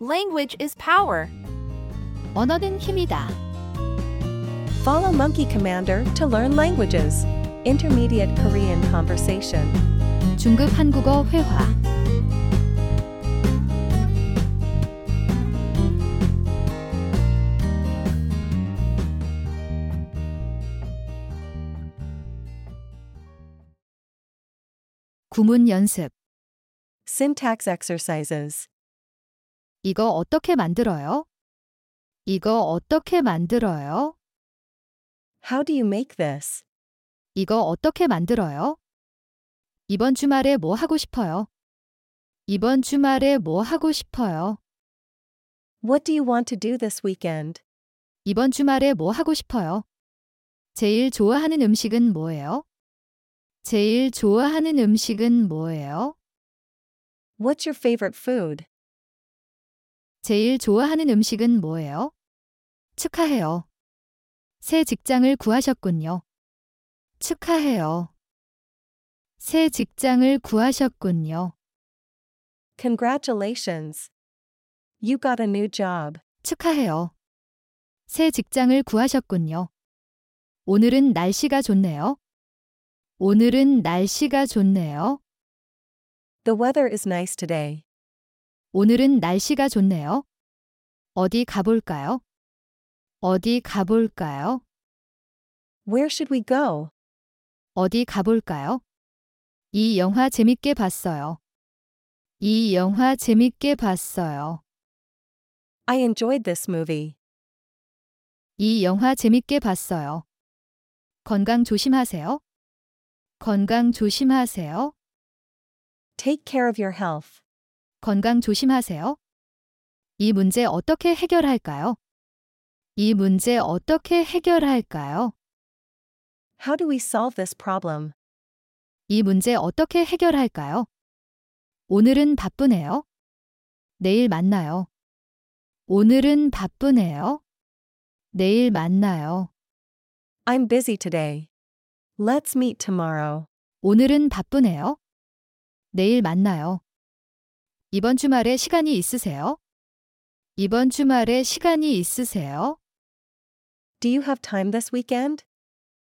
Language is power. 언어는 힘이다. Follow Monkey Commander to learn languages. Intermediate Korean conversation. 중급 한국어 회화. 구문 연습. Syntax exercises. 이거 어떻게 만들어요? 이거 어떻게 만들어요? How do you make this? 이거 어떻게 만들어요? 이번 주말에 뭐 하고 싶어요? 이번 주말에 뭐 하고 싶어요? What do you want to do this weekend? 이번 주말에 뭐 하고 싶어요? 제일 좋아하는 음식은 뭐예요? 제일 좋아하는 음식은 뭐예요? What's your favorite food? 제일 좋아하는 음식은 뭐예요? 축하해요. 새 직장을 구하셨군요. 축하해요. 새 직장을 구하셨군요. Congratulations. You got a new job. 축하해요. 새 직장을 구하셨군요. 오늘은 날씨가 좋네요. 오늘은 날씨가 좋네요. The weather is nice today. 오늘은 날씨가 좋네요. 어디 가볼까요? 어디 가볼까요? Where should we go? 어디 가볼까요? 이 영화 재밌게 봤어요. 이 영화 재밌게 봤어요. I enjoyed this movie. 이 영화 재밌게 봤어요. 건강 조심하세요. 건강 조심하세요. Take care of your health. 건강 조심하세요. 이 문제 어떻게 해결할까요? 이 문제 어떻게 해결할까요? How do we solve this problem? 이 문제 어떻게 해결할까요? 오늘은 바쁘네요. 내일 만나요. 오늘은 바쁘네요. 내일 만나요. I'm busy today. Let's meet tomorrow. 오늘은 바쁘네요. 내일 만나요. 이번 주말에 시간이 있으세요? 이번 주말에 시간이 있으세요? Do you have time this weekend?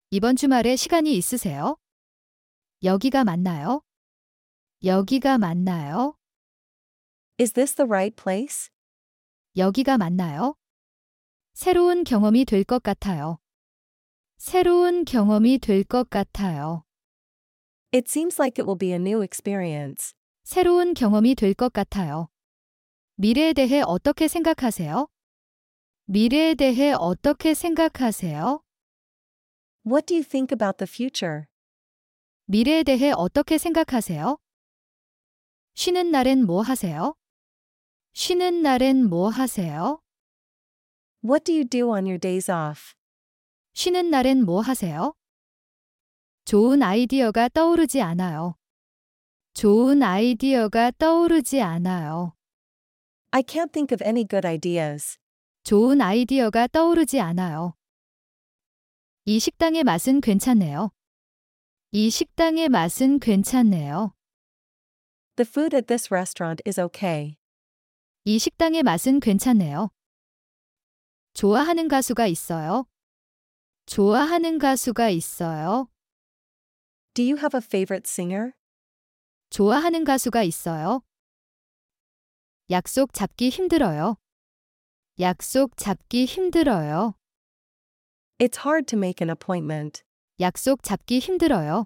이번 주말에 시간이 있으세요? 여기가 맞나요? 여기가 맞나요? Is this the right place? 여기가 맞나요? 새로운 경험이 될 것 같아요. 새로운 경험이 될 것 같아요. It seems like it will be a new experience. 새로운 경험이 될 것 같아요. 미래에 대해 어떻게 생각하세요? 미래에 대해 어떻게 생각하세요? What do you think about the future? 미래에 대해 어떻게 생각하세요? 쉬는 날엔 뭐 하세요? 쉬는 날엔 뭐 하세요? What do you do on your days off? 쉬는 날엔 뭐 하세요? 좋은 아이디어가 떠오르지 않아요. 좋은 아이디어가 떠오르지 않아요. I can't think of any good ideas. 좋은 아이디어가 떠오르지 않아요. 이 식당의 맛은 괜찮네요. 이 식당의 맛은 괜찮네요. The food at this restaurant is okay. 이 식당의 맛은 괜찮네요. 좋아하는 가수가 있어요. 좋아하는 가수가 있어요. Do you have a favorite singer? 좋아하는 가수가 있어요. 약속 잡기 힘들어요. 약속 잡기 힘들어요. It's hard to make an appointment. 약속 잡기 힘들어요.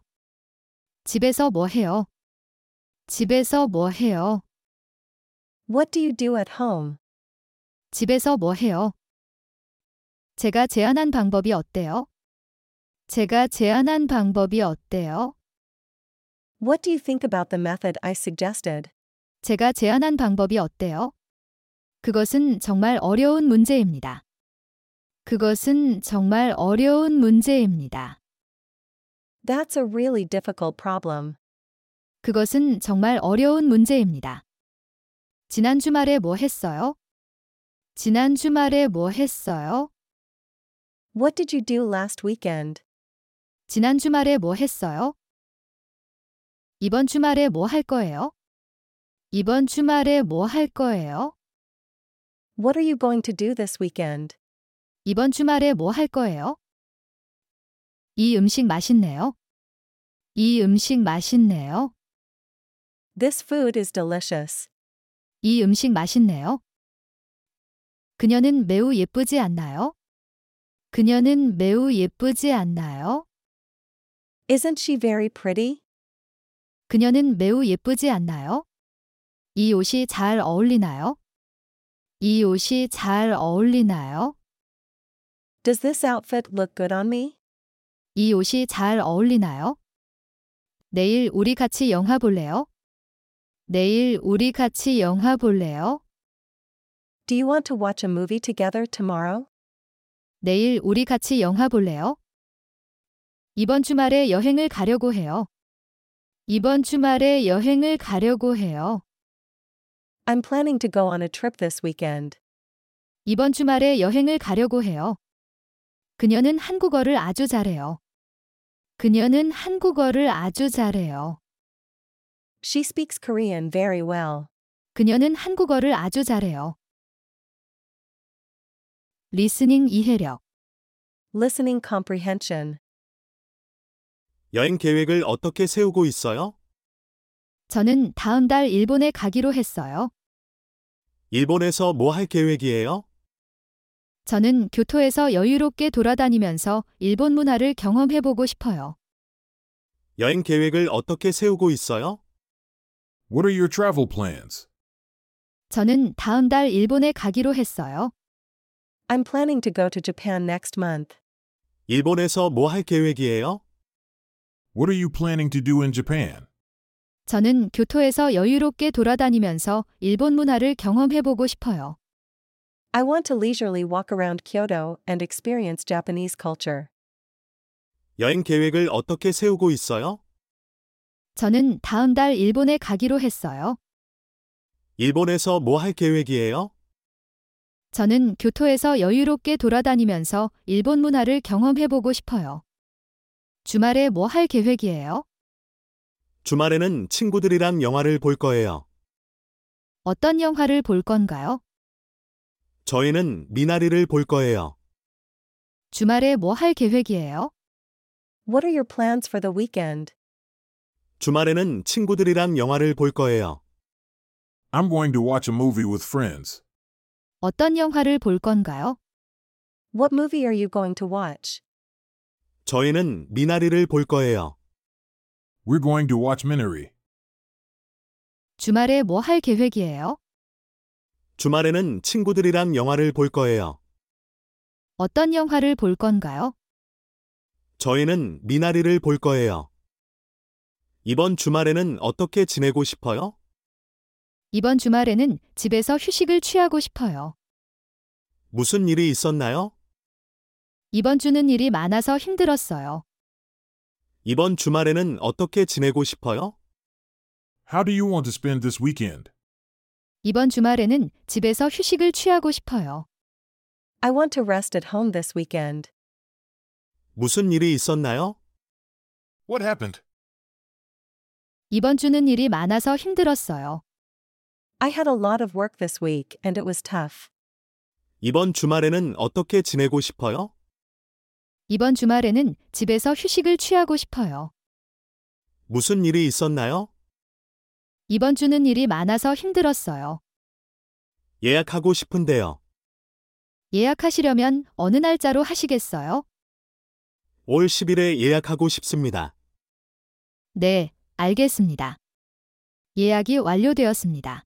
집에서 뭐 해요? 집에서 뭐 해요? What do you do at home? 집에서 뭐 해요? 제가 제안한 방법이 어때요? 제가 제안한 방법이 어때요? What do you think about the method I suggested? 제가 제안한 방법이 어때요? 그것은 정말 어려운 문제입니다. 그것은 정말 어려운 문제입니다. That's a really difficult problem. 그것은 정말 어려운 문제입니다. 지난 주말에 뭐 했어요? 지난 주말에 뭐 했어요? What did you do last weekend? 지난 주말에 뭐 했어요? 이번 주말에 뭐 할 거예요? 이번 주말에 뭐 할 거예요? What are you going to do this weekend? 이번 주말에 뭐 할 거예요? 이 음식 맛있네요. 이 음식 맛있네요. This food is delicious. 이 음식 맛있네요. 그녀는 매우 예쁘지 않나요? 그녀는 매우 예쁘지 않나요? Isn't she very pretty? 그녀는 매우 예쁘지 않나요? 이 옷이 잘 어울리나요? 이 옷이 잘 어울리나요? Does this outfit look good on me? 이 옷이 잘 어울리나요? 내일 우리 같이 영화 볼래요? 내일 우리 같이 영화 볼래요? Do you want to watch a movie together tomorrow? 내일 우리 같이 영화 볼래요? 이번 주말에 여행을 가려고 해요. 이번 주말에 여행을 가려고 해요. I'm planning to go on a trip this weekend. 이번 주말에 여행을 가려고 해요. 그녀는 한국어를 아주 잘해요. 그녀는 한국어를 아주 잘해요. She speaks Korean very well. 그녀는 한국어를 아주 잘해요. 리스닝 이해력. Listening comprehension. 여행 계획을 어떻게 세우고 있어요? 저는 다음 달 일본에 가기로 했어요. 일본에서 뭐 할 계획이에요? 저는 교토에서 여유롭게 돌아다니면서 일본 문화를 경험해보고 싶어요. 여행 계획을 어떻게 세우고 있어요? What are your travel plans? 저는 다음 달 일본에 가기로 했어요. I'm planning to go to Japan next month. 일본에서 뭐 할 계획이에요? What are you planning to do in Japan? 저는 교토에서 여유롭게 돌아다니면서 일본 문화를 경험해보고 싶어요. I want to leisurely walk around Kyoto and experience Japanese culture. 여행 계획을 어떻게 세우고 있어요? 저는 다음 달 일본에 가기로 했어요. 일본에서 뭐 할 계획이에요? 저는 교토에서 여유롭게 돌아다니면서 일본 문화를 경험해보고 싶어요. 주말에 뭐 할 계획이에요? 주말에는 친구들이랑 영화를 볼 거예요. 어떤 영화를 볼 건가요? 저희는 미나리를 볼 거예요. 주말에 뭐 할 계획이에요? What are your plans for the weekend? 주말에는 친구들이랑 영화를 볼 거예요. I'm going to watch a movie with friends. 어떤 영화를 볼 건가요? What movie are you going to watch? 저희는 미나리를 볼 거예요. We're going to watch Minari. 주말에 뭐 할 계획이에요? 주말에는 친구들이랑 영화를 볼 거예요. 어떤 영화를 볼 건가요? 저희는 미나리를 볼 거예요. 이번 주말에는 어떻게 지내고 싶어요? 이번 주말에는 집에서 휴식을 취하고 싶어요. 무슨 일이 있었나요? 이번 주는 일이 많아서 힘들었어요. 이번 주말에는 어떻게 지내고 싶어요? How do you want to spend this weekend? 이번 주말에는 집에서 휴식을 취하고 싶어요. I want to rest at home this weekend. 무슨 일이 있었나요? What happened? 이번 주는 일이 많아서 힘들었어요. I had a lot of work this week and it was tough. 이번 주말에는 어떻게 지내고 싶어요? 이번 주말에는 집에서 휴식을 취하고 싶어요. 무슨 일이 있었나요? 이번 주는 일이 많아서 힘들었어요. 예약하고 싶은데요. 예약하시려면 어느 날짜로 하시겠어요? 올 10일에 예약하고 싶습니다. 네, 알겠습니다. 예약이 완료되었습니다.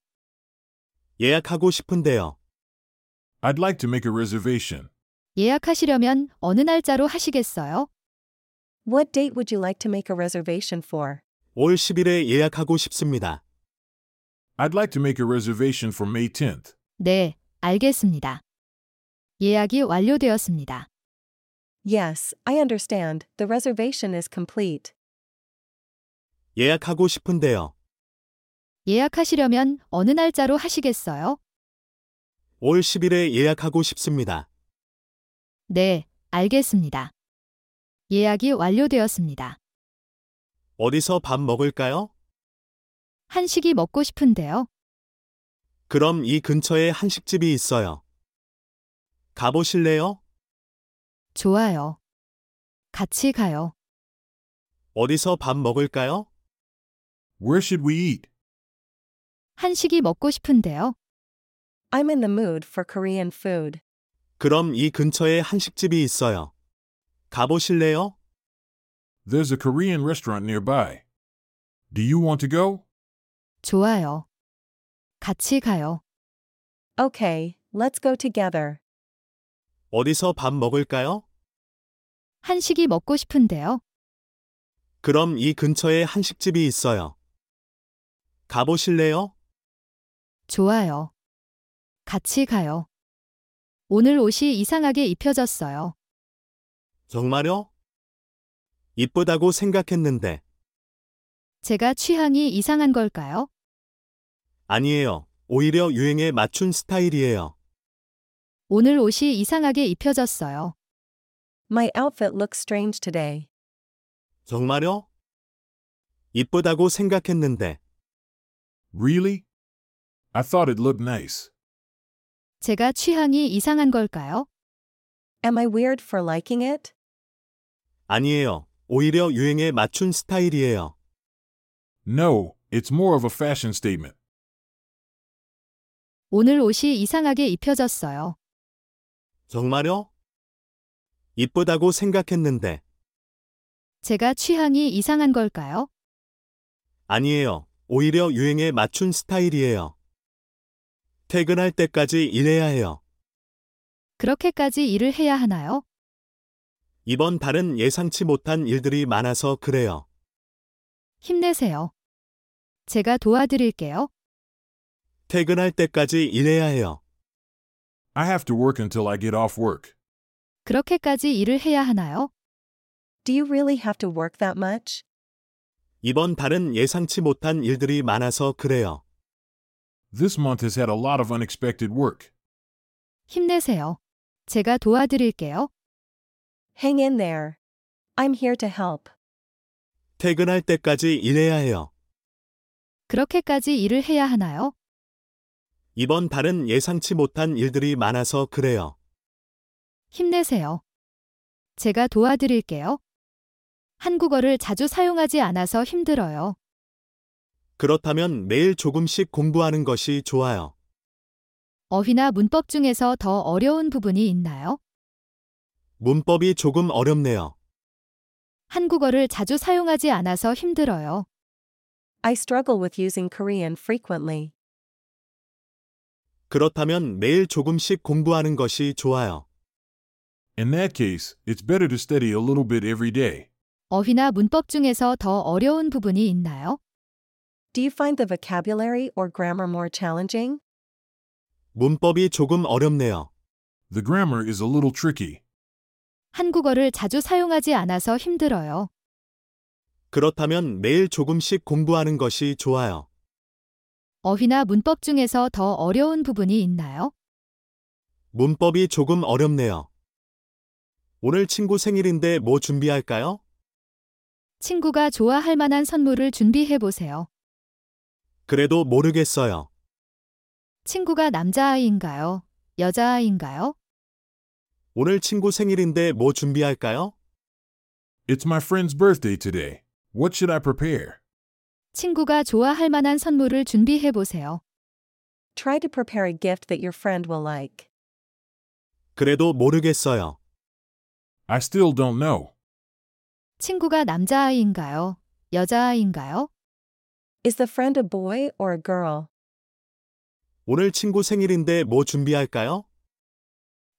예약하고 싶은데요. I'd like to make a reservation. 예약하시려면 어느 날짜로 하시겠어요? What date would you like to make a reservation for? 올 10일에 예약하고 싶습니다. I'd like to make a reservation for May 10th. 네, 알겠습니다. 예약이 완료되었습니다. Yes, I understand. The reservation is complete. 예약하고 싶은데요. 예약하시려면 어느 날짜로 하시겠어요? 올 10일에 예약하고 싶습니다. 네, 알겠습니다. 예약이 완료되었습니다. 어디서 밥 먹을까요? 한식이 먹고 싶은데요. 그럼 이 근처에 한식집이 있어요. 가보실래요? 좋아요. 같이 가요. 어디서 밥 먹을까요? Where should we eat? 한식이 먹고 싶은데요. I'm in the mood for Korean food. 그럼 이 근처에 한식집이 있어요. 가보실래요? There's a Korean restaurant nearby. Do you want to go? 좋아요. 같이 가요. Okay, let's go together. 어디서 밥 먹을까요? 한식이 먹고 싶은데요. 그럼 이 근처에 한식집이 있어요. 가보실래요? 좋아요. 같이 가요. 오늘 옷이 이상하게 입혀졌어요. 정말요? 이쁘다고 생각했는데. 제가 취향이 이상한 걸까요? 아니에요. 오히려 유행에 맞춘 스타일이에요. 오늘 옷이 이상하게 입혀졌어요. My outfit looks strange today. 정말요? 이쁘다고 생각했는데. Really? I thought it looked nice. 제가 취향이 이상한 걸까요? Am I weird for liking it? 아니에요. 오히려 유행에 맞춘 스타일이에요. No, it's more of a fashion statement. 오늘 옷이 이상하게 입혀졌어요. 정말요? 이쁘다고 생각했는데. 제가 취향이 이상한 걸까요? 아니에요. 오히려 유행에 맞춘 스타일이에요. 퇴근할 때까지 일해야 해요. 그렇게까지 일을 해야 하나요? 이번 달은 예상치 못한 일들이 많아서 그래요. 힘내세요. 제가 도와드릴게요. 퇴근할 때까지 일해야 해요. I have to work until I get off work. 그렇게까지 일을 해야 하나요? Do you really have to work that much? 이번 달은 예상치 못한 일들이 많아서 그래요. This month has had a lot of unexpected work. 힘내세요. 제가 도와드릴게요. Hang in there. I'm here to help. 퇴근할 때까지 일해야 해요. 그렇게까지 일을 해야 하나요? 이번 달은 예상치 못한 일들이 많아서 그래요. 힘내세요. 제가 도와드릴게요. 한국어를 자주 사용하지 않아서 힘들어요. 그렇다면 매일 조금씩 공부하는 것이 좋아요. 어휘나 문법 중에서 더 어려운 부분이 있나요? 문법이 조금 어렵네요. 한국어를 자주 사용하지 않아서 힘들어요. I struggle with using Korean frequently. 그렇다면 매일 조금씩 공부하는 것이 좋아요. In that case, it's better to study a little bit every day. 어휘나 문법 중에서 더 어려운 부분이 있나요? Do you find the vocabulary or grammar more challenging? 문법이 조금 어렵네요. The grammar is a little tricky. 한국어를 자주 사용하지 않아서 힘들어요. 그렇다면 매일 조금씩 공부하는 것이 좋아요. 어휘나 문법 중에서 더 어려운 부분이 있나요? 문법이 조금 어렵네요. 오늘 친구 생일인데 뭐 준비할까요? 친구가 좋아할 만한 선물을 준비해 보세요. 그래도 모르겠어요. 친구가 남자아이인가요? 여자아이인가요? 오늘 친구 생일인데 뭐 준비할까요? It's my friend's birthday today. What should I prepare? 친구가 좋아할 만한 선물을 준비해 보세요. Try to prepare a gift that your friend will like. 그래도 모르겠어요. I still don't know. 친구가 남자아이인가요? 여자아이인가요? Is the friend a boy or a girl? 오늘 친구 생일인데 뭐 준비할까요?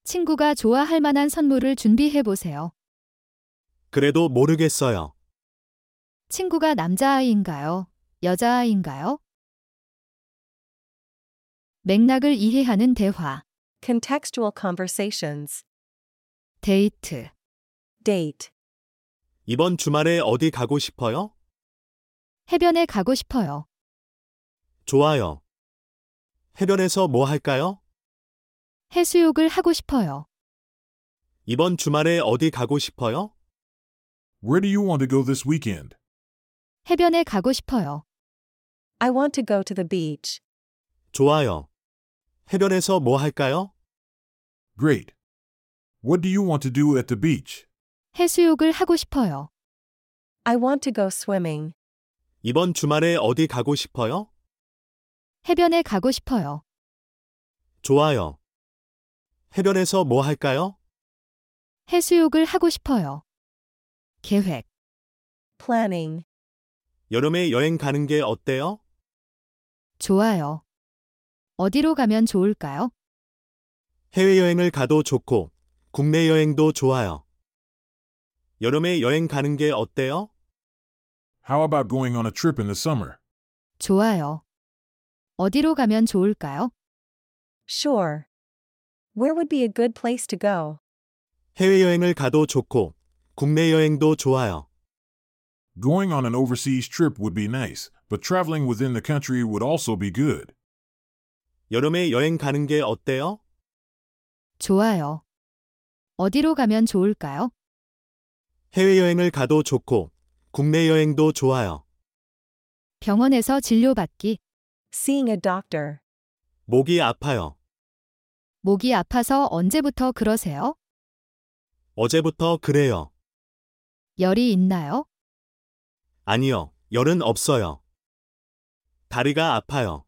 친구가 좋아할 만한 선물을 준비해 보세요. 그래도 모르겠어요. 친구가 남자아이인가요? 여자아이인가요? 맥락을 이해하는 대화, Contextual conversations. 데이트, Date. 이번 주말에 어디 가고 싶어요? 해변에 가고 싶어요. 좋아요. 해변에서 뭐 할까요? 해수욕을 하고 싶어요. 이번 주말에 어디 가고 싶어요? Where do you want to go this weekend? 해변에 가고 싶어요. I want to go to the beach. 좋아요. 해변에서 뭐 할까요? Great. What do you want to do at the beach? 해수욕을 하고 싶어요. I want to go swimming. 이번 주말에 어디 가고 싶어요? 해변에 가고 싶어요. 좋아요. 해변에서 뭐 할까요? 해수욕을 하고 싶어요. 계획. Planning. 여름에 여행 가는 게 어때요? 좋아요. 어디로 가면 좋을까요? 해외여행을 가도 좋고, 국내 여행도 좋아요. 여름에 여행 가는 게 어때요? How about going on a trip in the summer? 좋아요. 어디로 가면 좋을까요? Sure. Where would be a good place to go? 해외여행을 가도 좋고, 국내 여행도 좋아요. Going on an overseas trip would be nice, but traveling within the country would also be good. 여름에 여행 가는 게 어때요? 좋아요. 어디로 가면 좋을까요? 해외여행을 가도 좋고, 국내 여행도 좋아요. 병원에서 진료받기. Seeing a doctor. 목이 아파요. 목이 아파서 언제부터 그러세요? 어제부터 그래요. 열이 있나요? 아니요, 열은 없어요. 다리가 아파요.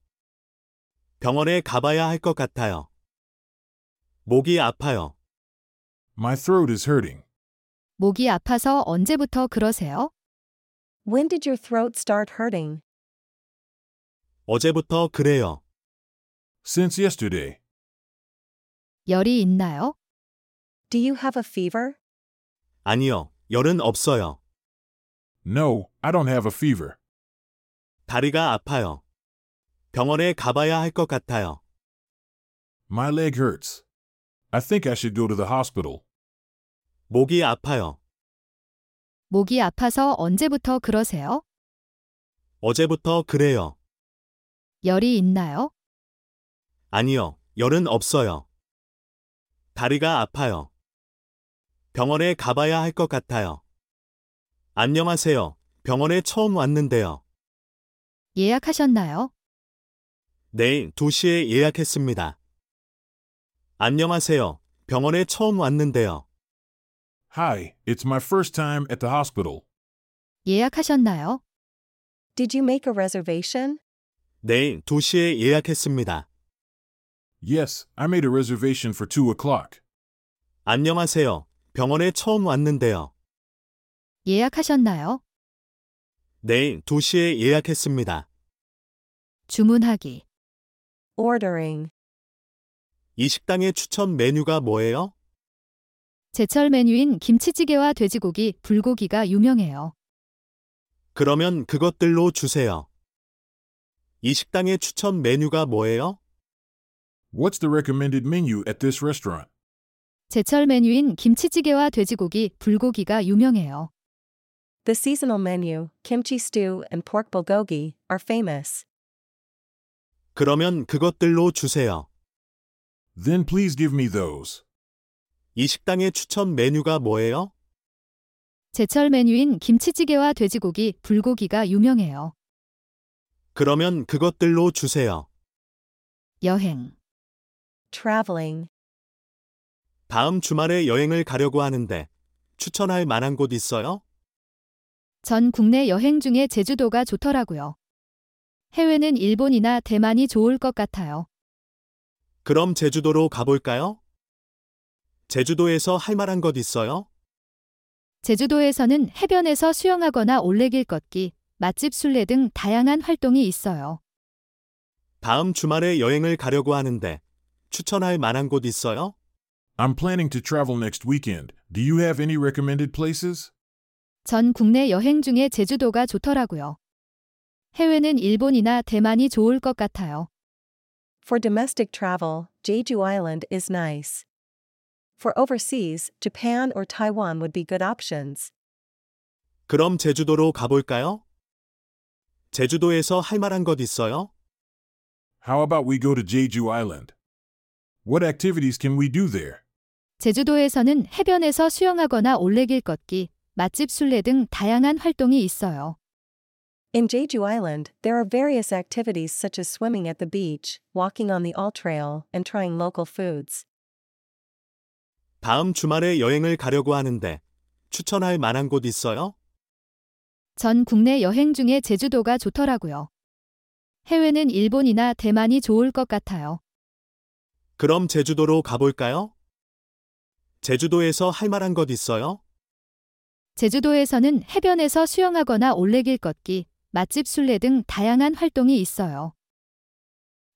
병원에 가봐야 할 것 같아요. 목이 아파요. My throat is hurting. 목이 아파서 언제부터 그러세요? When did your throat start hurting? 어제부터 그래요. Since yesterday. 열이 있나요? Do you have a fever? 아니요, 열은 없어요. No, I don't have a fever. 다리가 아파요. 병원에 가봐야 할 것 같아요. My leg hurts. I think I should go to the hospital. 목이 아파요. 목이 아파서 언제부터 그러세요? 어제부터 그래요. 열이 있나요? 아니요, 열은 없어요. 다리가 아파요. 병원에 가봐야 할 것 같아요. 안녕하세요. 병원에 처음 왔는데요. 예약하셨나요? 내일 2시에 예약했습니다. 안녕하세요. 병원에 처음 왔는데요. Hi, it's my first time at the hospital. 예약하셨나요? Did you make a reservation? 내일 2시에 예약했습니다. Yes, I made a reservation for 2 o'clock. 안녕하세요. 병원에 처음 왔는데요. 예약하셨나요? 내일 2시에 예약했습니다. 주문하기. Ordering. 이 식당의 추천 메뉴가 뭐예요? 제철 메뉴인 김치찌개와 돼지고기, 불고기가 유명해요. 그러면 그것들로 주세요. 이 식당의 추천 메뉴가 뭐예요? What's the recommended menu at this restaurant? 제철 메뉴인 김치찌개와 돼지고기, 불고기가 유명해요. The seasonal menu, kimchi stew and pork bulgogi, are famous. 그러면 그것들로 주세요. Then please give me those. 이 식당의 추천 메뉴가 뭐예요? 제철 메뉴인 김치찌개와 돼지고기, 불고기가 유명해요. 그러면 그것들로 주세요. 여행. Traveling. 다음 주말에 여행을 가려고 하는데 추천할 만한 곳 있어요? 전 국내 여행 중에 제주도가 좋더라고요. 해외는 일본이나 대만이 좋을 것 같아요. 그럼 제주도로 가볼까요? 제주도에서 할 만한 것 있어요? 제주도에서는 해변에서 수영하거나 올레길 걷기, 맛집 순례 등 다양한 활동이 있어요. 다음 주말에 여행을 가려고 하는데 추천할 만한 곳 있어요? I'm planning to travel next weekend. Do you have any recommended places? 전 국내 여행 중에 제주도가 좋더라고요. 해외는 일본이나 대만이 좋을 것 같아요. For domestic travel, Jeju Island is nice. For overseas, Japan or Taiwan would be good options. 그럼 제주도로 가볼까요? 제주도에서 할 만한 것 있어요? How about we go to Jeju Island? What activities can we do there? 제주도에서는 해변에서 수영하거나 올레길 걷기, 맛집 순례 등 다양한 활동이 있어요. In Jeju Island, there are various activities such as swimming at the beach, walking on the All Trail, and trying local foods. 다음 주말에 여행을 가려고 하는데 추천할 만한 곳 있어요? 전 국내 여행 중에 제주도가 좋더라고요. 해외는 일본이나 대만이 좋을 것 같아요. 그럼 제주도로 가볼까요? 제주도에서 할 만한 것 있어요? 제주도에서는 해변에서 수영하거나 올레길 걷기, 맛집 순례 등 다양한 활동이 있어요.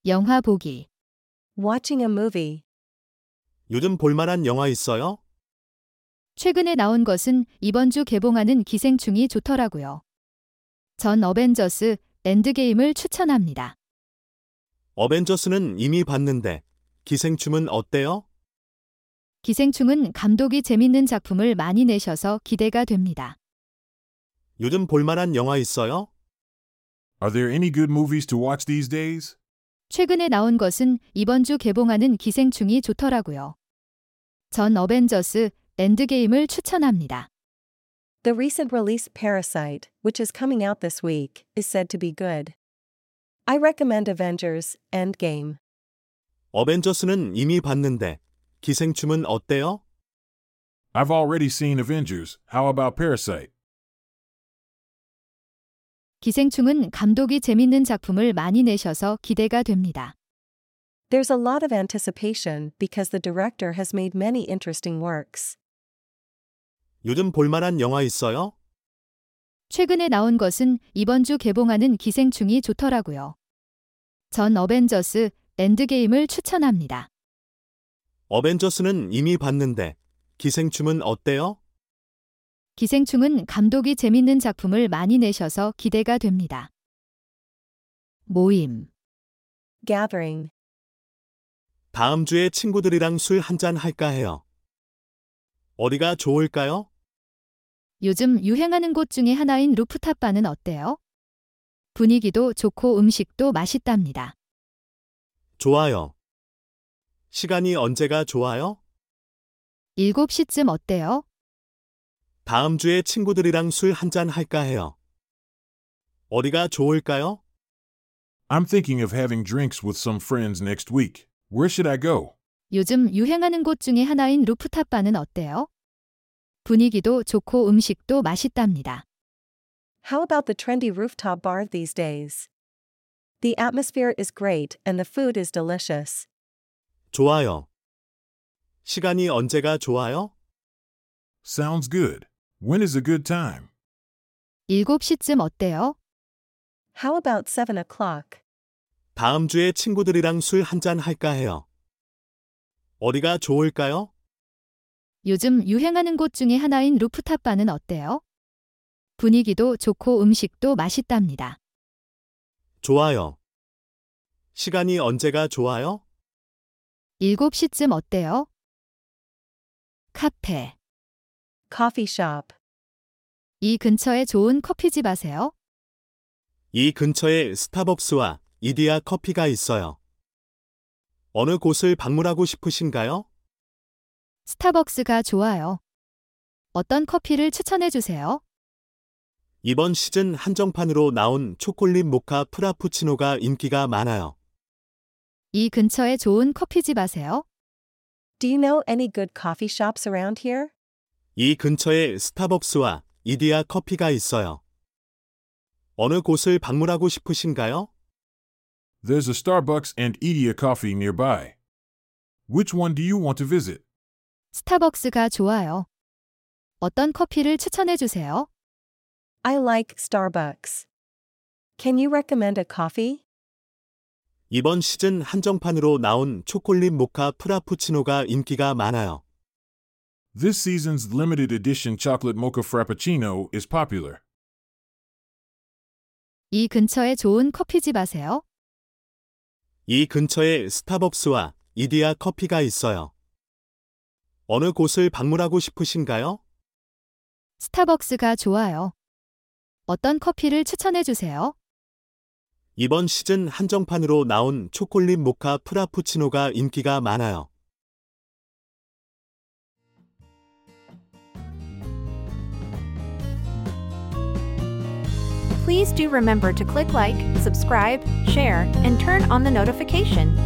영화 보기. Watching a movie. 요즘 볼만한 영화 있어요? 최근에 나온 것은 이번 주 개봉하는 기생충이 좋더라고요. 전 어벤져스 엔드게임을 추천합니다. 어벤져스는 이미 봤는데 기생충은 어때요? 기생충은 감독이 재밌는 작품을 많이 내셔서 기대가 됩니다. 요즘 볼만한 영화 있어요? Are there any good movies to watch these days? 최근에 나온 것은 이번 주 개봉하는 기생충이 좋더라고요. 전 어벤져스 엔드게임을 추천합니다. The recent release Parasite, which is coming out this week, is said to be good. I recommend Avengers Endgame. 어벤져스는 이미 봤는데 기생충은 어때요? I've already seen Avengers. How about Parasite? 기생충은 감독이 재밌는 작품을 많이 내셔서 기대가 됩니다. There's a lot of anticipation because the director has made many interesting works. 요즘 볼만한 영화 있어요? 최근에 나온 것은 이번 주 개봉하는 기생충이 좋더라고요. 전 어벤져스 엔드게임을 추천합니다. 어벤져스는 이미 봤는데 기생충은 어때요? 기생충은 감독이 재밌는 작품을 많이 내셔서 기대가 됩니다. 모임. Gathering. 다음 주에 친구들이랑 술 한잔 할까 해요. 어디가 좋을까요? 요즘 유행하는 곳 중에 하나인 루프탑 바는 어때요? 분위기도 좋고 음식도 맛있답니다. 좋아요. 시간이 언제가 좋아요? 7시쯤 어때요? 다음 주에 친구들이랑 술 한잔 할까 해요. 어디가 좋을까요? I'm thinking of having drinks with some friends next week. Where should I go? 요즘 유행하는 곳 중에 하나인 루프탑 바는 어때요? 분위기도 좋고 음식도 맛있답니다. How about the trendy rooftop bar these days? The atmosphere is great and the food is delicious. 좋아요. 시간이 언제가 좋아요? Sounds good. When is a good time? 7시쯤 어때요? How about 7 o'clock? 다음 주에 친구들이랑 술 한잔 할까 해요. 어디가 좋을까요? 요즘 유행하는 곳 중에 하나인 루프탑 바는 어때요? 분위기도 좋고 음식도 맛있답니다. 좋아요. 시간이 언제가 좋아요? 7시쯤 어때요? 카페. Coffee shop. 이 근처에 좋은 커피집 아세요? 이 근처에 스타벅스와 이디야 커피가 있어요. 어느 곳을 방문하고 싶으신가요? 스타벅스가 좋아요. 어떤 커피를 추천해 주세요? 이번 시즌 한정판으로 나온 초콜릿 모카 프라푸치노가 인기가 많아요. 이 근처에 좋은 커피집 아세요? Do you know any good coffee shops around here? 이 근처에 스타벅스와 이디야 커피가 있어요. 어느 곳을 방문하고 싶으신가요? There's a Starbucks and Edia Coffee nearby. Which one do you want to visit? 스타벅스가 좋아요. 어떤 커피를 추천해 주세요? I like Starbucks. Can you recommend a coffee? 이번 시즌 한정판으로 나온 초콜릿 모카 프라푸치노가 인기가 많아요. This season's limited edition chocolate mocha frappuccino is popular. 이 근처에 좋은 커피집 아세요? 이 근처에 스타벅스와 이디야 커피가 있어요. 어느 곳을 방문하고 싶으신가요? 스타벅스가 좋아요. 어떤 커피를 추천해 주세요? 이번 시즌 한정판으로 나온 초콜릿 모카 프라푸치노가 인기가 많아요. Please do remember to click like, subscribe, share, and turn on the notification.